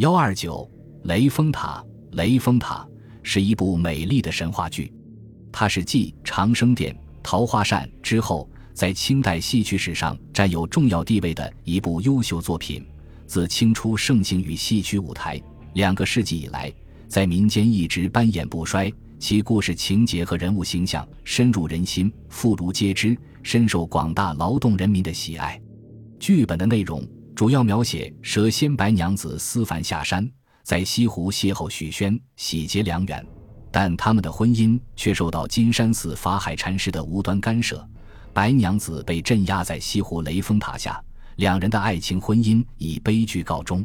幺二九雷峰塔，雷峰塔是一部美丽的神话剧，它是继《长生殿》《桃花扇》之后，在清代戏曲史上占有重要地位的一部优秀作品。自清初盛行于戏曲舞台，两个世纪以来，在民间一直扮演不衰。其故事情节和人物形象深入人心，妇孺皆知，深受广大劳动人民的喜爱。剧本的内容主要描写蛇仙白娘子思凡下山，在西湖邂逅许宣，喜结良缘，但他们的婚姻却受到金山寺法海禅师的无端干涉，白娘子被镇压在西湖雷峰塔下，两人的爱情婚姻以悲剧告终。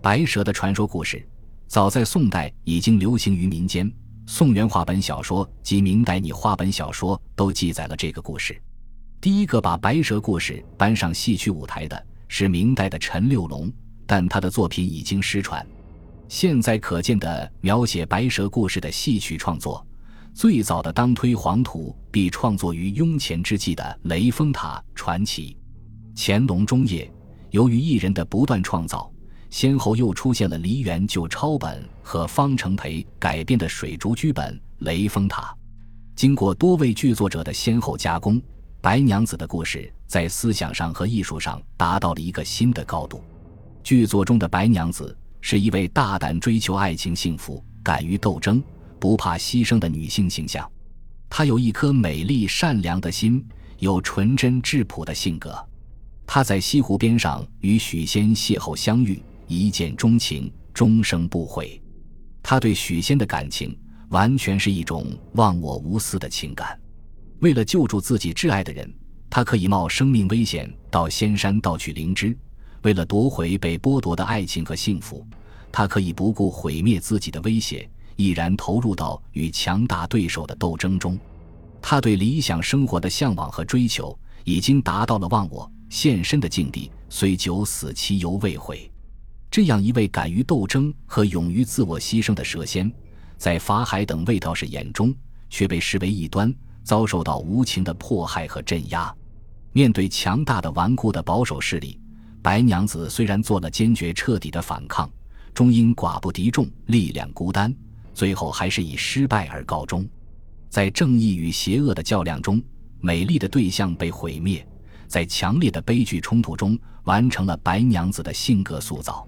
白蛇的传说故事，早在宋代已经流行于民间。宋元话本小说及明代拟话本小说都记载了这个故事。第一个把白蛇故事搬上戏曲舞台的是明代的陈六龙，但他的作品已经失传。现在可见的描写白蛇故事的戏曲创作，最早的当推黄土必创作于雍乾之际的《雷峰塔传奇》。乾隆中叶，由于艺人的不断创造。先后又出现了梨园旧抄本和方成培改编的水竹剧本《雷峰塔》，经过多位剧作者的先后加工，白娘子的故事在思想上和艺术上达到了一个新的高度。剧作中的白娘子是一位大胆追求爱情幸福、敢于斗争、不怕牺牲的女性形象。她有一颗美丽善良的心，有纯真质朴的性格。她在西湖边上与许仙邂逅相遇。一见钟情，终生不悔。她对许仙的感情完全是一种忘我无私的情感。为了救助自己挚爱的人，他可以冒生命危险到仙山盗取灵芝；为了夺回被剥夺的爱情和幸福，他可以不顾毁灭自己的威胁，毅然投入到与强大对手的斗争中。他对理想生活的向往和追求，已经达到了忘我献身的境地，虽九死其犹未悔。这样一位敢于斗争和勇于自我牺牲的蛇仙，在法海等卫道士眼中却被视为异端，遭受到无情的迫害和镇压。面对强大的顽固的保守势力，白娘子虽然做了坚决彻底的反抗，终因寡不敌众，力量孤单，最后还是以失败而告终。在正义与邪恶的较量中，美丽的对象被毁灭，在强烈的悲剧冲突中，完成了白娘子的性格塑造。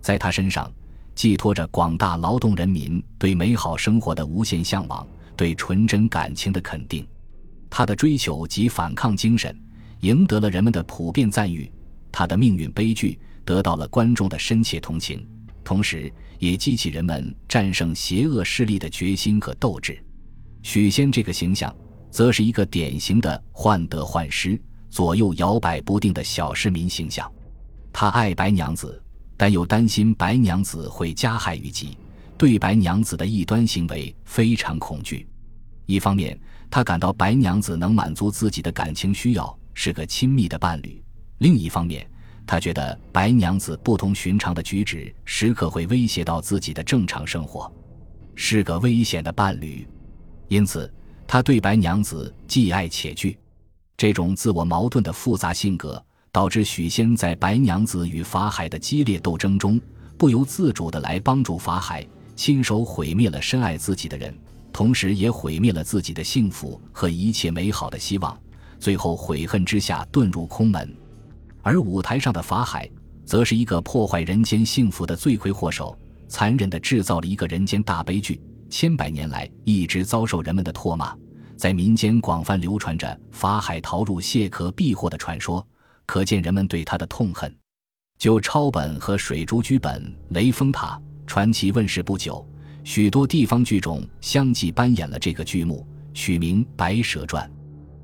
在她身上，寄托着广大劳动人民对美好生活的无限向往，对纯真感情的肯定。他的追求及反抗精神，赢得了人们的普遍赞誉。他的命运悲剧，得到了观众的深切同情，同时也激起人们战胜邪恶势力的决心和斗志。许仙这个形象，则是一个典型的患得患失、左右摇摆不定的小市民形象。他爱白娘子。但又担心白娘子会加害于己，对白娘子的异端行为非常恐惧。一方面，他感到白娘子能满足自己的感情需要，是个亲密的伴侣；另一方面，他觉得白娘子不同寻常的举止，时刻会威胁到自己的正常生活，是个危险的伴侣。因此，他对白娘子既爱且惧。这种自我矛盾的复杂性格。导致许仙在白娘子与法海的激烈斗争中，不由自主地来帮助法海，亲手毁灭了深爱自己的人，同时也毁灭了自己的幸福和一切美好的希望，最后悔恨之下遁入空门。而舞台上的法海，则是一个破坏人间幸福的罪魁祸首，残忍地制造了一个人间大悲剧，千百年来一直遭受人们的唾骂，在民间广泛流传着法海逃入蟹壳避祸的传说。可见人们对他的痛恨。就抄本和水珠剧本《雷峰塔传奇》问世不久，许多地方剧种相继搬演了这个剧目，取名《白蛇传》。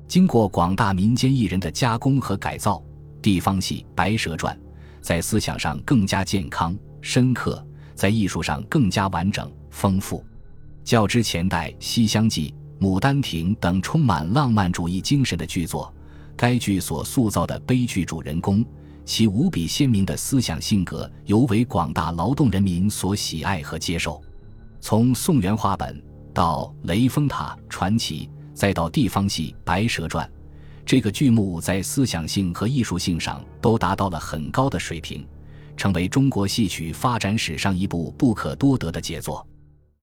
经过广大民间艺人的加工和改造，地方戏《白蛇传》在思想上更加健康深刻，在艺术上更加完整丰富。较之前代《西厢记》《牡丹亭》等充满浪漫主义精神的剧作。该剧所塑造的悲剧主人公，其无比鲜明的思想性格，尤为广大劳动人民所喜爱和接受。从宋元话本到《雷峰塔传奇》，再到地方戏《白蛇传》，这个剧目在思想性和艺术性上都达到了很高的水平，成为中国戏曲发展史上一部不可多得的杰作。